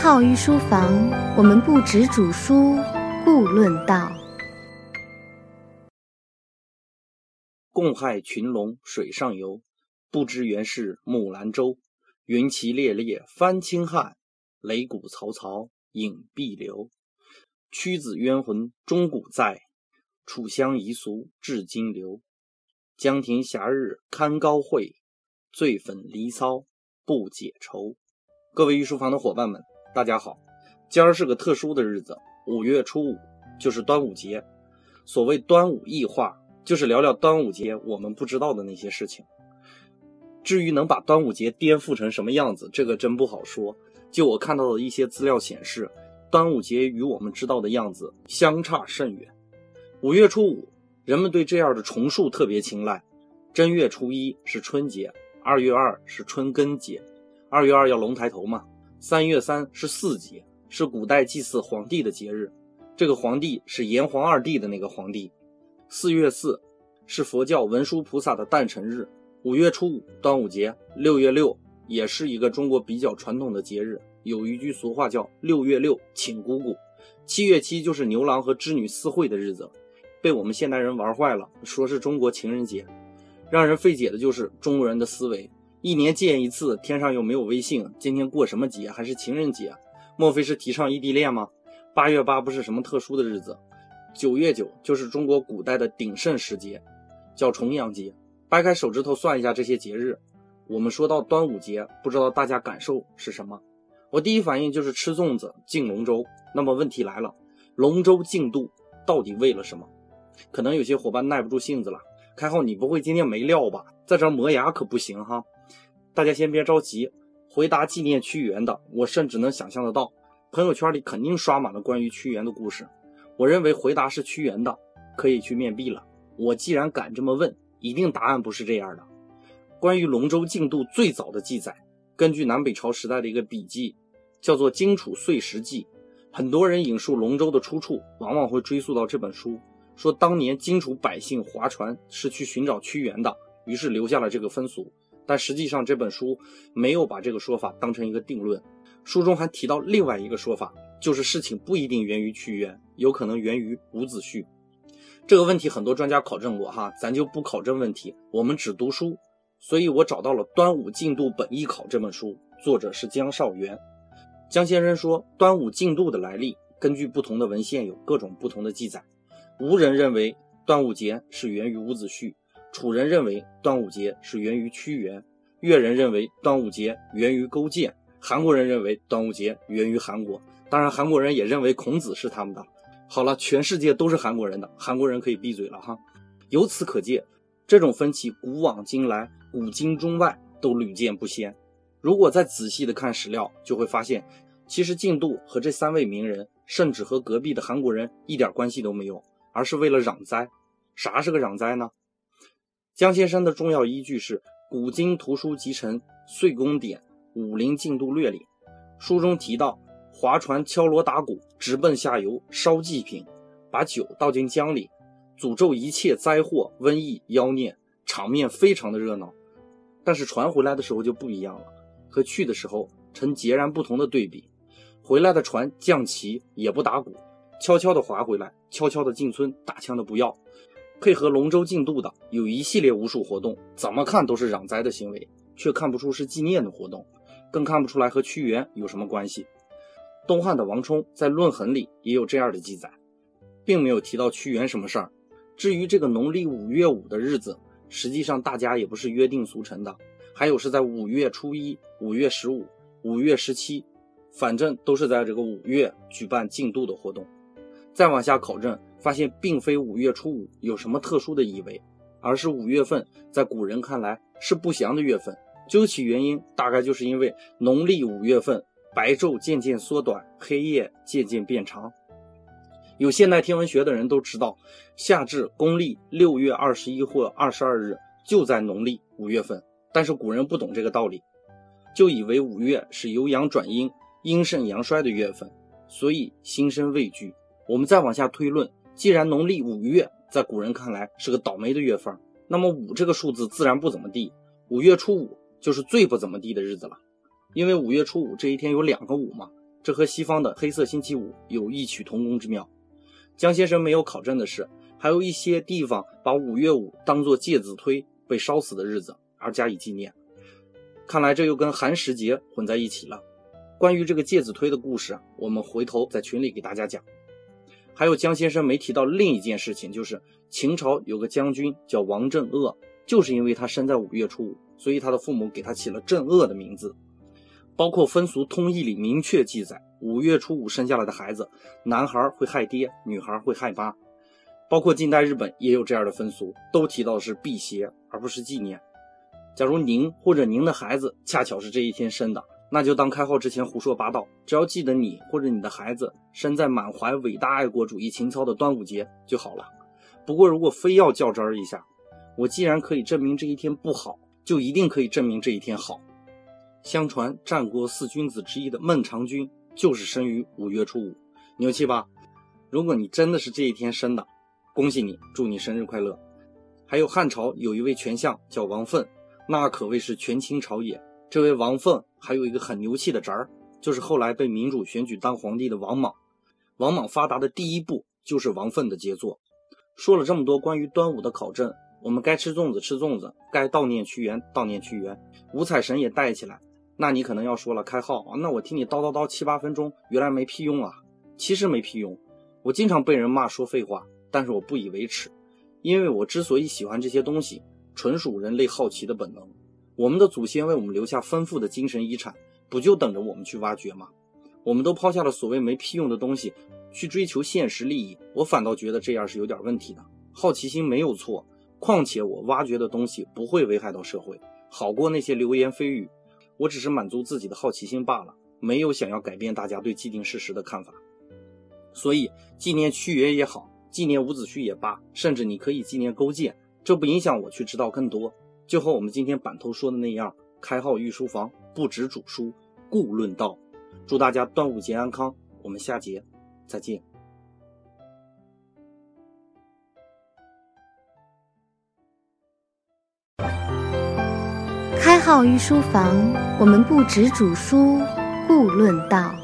号御书房，我们不止煮书，故论道。共害群龙水上游，不知原是木兰舟。云旗猎猎翻青汉，擂鼓嘈嘈影碧流。屈子冤魂终古在，楚乡遗俗至今留。江亭霞日堪高会，醉粉离骚不解愁。各位御书房的伙伴们，大家好！今儿是个特殊的日子，五月初五就是端午节。所谓端午异话，就是聊聊端午节我们不知道的那些事情。至于能把端午节颠覆成什么样子，这个真不好说。就我看到的一些资料显示，端午节与我们知道的样子相差甚远。五月初五，人们对这样的重数特别青睐。正月初一是春节，二月二是春耕节。二月二要龙抬头嘛？三月三是四节，是古代祭祀皇帝的节日。这个皇帝是炎黄二帝的那个皇帝。四月四是佛教文殊菩萨的诞辰日。五月初五端午节，六月六也是一个中国比较传统的节日。有一句俗话叫“六月六请姑姑”。七月七就是牛郎和织女私会的日子，被我们现代人玩坏了，说是中国情人节。让人费解的就是中国人的思维。一年见一次，天上又没有微信，今天过什么节？还是情人节？莫非是提倡异地恋吗？八月八不是什么特殊的日子，九月九就是中国古代的鼎盛时节，叫重阳节。掰开手指头算一下这些节日，我们说到端午节，不知道大家感受是什么？我第一反应就是吃粽子、敬龙舟。那么问题来了，龙舟竞渡到底为了什么？可能有些伙伴耐不住性子了。开号，你不会今天没料吧？在这磨牙可不行哈。大家先别着急，回答纪念屈原的，我甚至能想象得到，朋友圈里肯定刷满了关于屈原的故事。我认为回答是屈原的，可以去面壁了。我既然敢这么问，一定答案不是这样的。关于龙舟竞渡最早的记载，根据南北朝时代的一个笔记，叫做《荆楚岁时记》。很多人引述龙舟的出处，往往会追溯到这本书，说当年荆楚百姓划船是去寻找屈原的，于是留下了这个风俗。但实际上，这本书没有把这个说法当成一个定论。书中还提到另外一个说法，就是事情不一定源于屈原，有可能源于伍子胥。这个问题很多专家考证过，哈，咱就不考证问题，我们只读书。所以我找到了《端午竞渡本义考》这本书，作者是姜绍元。姜先生说，端午竞渡的来历，根据不同的文献有各种不同的记载。吴人认为端午节是源于伍子胥。楚人认为端午节是源于屈原，越人认为端午节源于勾践，韩国人认为端午节源于韩国。当然，韩国人也认为孔子是他们的。好了，全世界都是韩国人的，韩国人可以闭嘴了哈。由此可见，这种分歧古往今来，古今中外都屡见不鲜。如果再仔细的看史料，就会发现，其实晋度和这三位名人，甚至和隔壁的韩国人一点关系都没有，而是为了攘灾。啥是个攘灾呢？江先生的重要依据是《古今图书集成岁宫典·武林进度略》里，书中提到划船敲锣打鼓，直奔下游烧祭品，把酒倒进江里，诅咒一切灾祸、瘟疫、妖孽，场面非常的热闹。但是船回来的时候就不一样了，和去的时候成截然不同的对比。回来的船降旗也不打鼓，悄悄地划回来，悄悄地进村，打枪的不要。配合龙舟竞渡的有一系列巫术活动，怎么看都是攘灾的行为，却看不出是纪念的活动，更看不出来和屈原有什么关系。东汉的王充在《论衡》里也有这样的记载，并没有提到屈原什么事儿。至于这个农历五月五的日子，实际上大家也不是约定俗成的，还有是在五月初一、五月十五、五月十七，反正都是在这个五月举办竞渡的活动。再往下考证。发现并非五月初五有什么特殊的意味，而是五月份在古人看来是不祥的月份。究其原因，大概就是因为农历五月份白昼渐渐缩短，黑夜渐渐变长。有现代天文学的人都知道，夏至公历六月二十一或二十二日就在农历五月份，但是古人不懂这个道理，就以为五月是由阳转阴、阴盛阳衰的月份，所以心生畏惧。我们再往下推论。既然农历五月在古人看来是个倒霉的月份，那么五这个数字自然不怎么地。五月初五就是最不怎么地的日子了，因为五月初五这一天有两个五嘛，这和西方的黑色星期五有异曲同工之妙。江先生没有考证的是，还有一些地方把五月五当作介子推被烧死的日子而加以纪念。看来这又跟寒食节混在一起了。关于这个介子推的故事，我们回头在群里给大家讲。还有江先生没提到另一件事情，就是秦朝有个将军叫王正鄂，就是因为他生在五月初五，所以他的父母给他起了正鄂的名字。包括风俗通义里明确记载，五月初五生下来的孩子，男孩会害爹，女孩会害妈。包括近代日本也有这样的风俗，都提到是辟邪而不是纪念。假如您或者您的孩子恰巧是这一天生的，那就当开号之前胡说八道，只要记得你或者你的孩子生在满怀伟大爱国主义情操的端午节就好了。不过如果非要较真儿一下，我既然可以证明这一天不好，就一定可以证明这一天好。相传战国四君子之一的孟尝君就是生于五月初五，牛气吧？如果你真的是这一天生的，恭喜你，祝你生日快乐！还有汉朝有一位权相叫王愤，那可谓是权倾朝野。这位王凤还有一个很牛气的侄儿，就是后来被民主选举当皇帝的王莽。王莽发达的第一步就是王凤的杰作。说了这么多关于端午的考证，我们该吃粽子吃粽子，该悼念屈原悼念屈原，五彩神也带起来。那你可能要说了，开号啊，那我听你叨叨叨七八分钟，原来没屁用啊！其实没屁用，我经常被人骂说废话，但是我不以为耻，因为我之所以喜欢这些东西，纯属人类好奇的本能。我们的祖先为我们留下丰富的精神遗产，不就等着我们去挖掘吗？我们都抛下了所谓没屁用的东西，去追求现实利益，我反倒觉得这样是有点问题的。好奇心没有错，况且我挖掘的东西不会危害到社会，好过那些流言蜚语。我只是满足自己的好奇心罢了，没有想要改变大家对既定事实的看法。所以纪念屈原也好，纪念伍子胥也罢，甚至你可以纪念勾践，这不影响我去知道更多。就和我们今天版头说的那样，开号御书房，不止主书，故论道。祝大家端午节安康，我们下节再见。开号御书房，我们不止主书，故论道。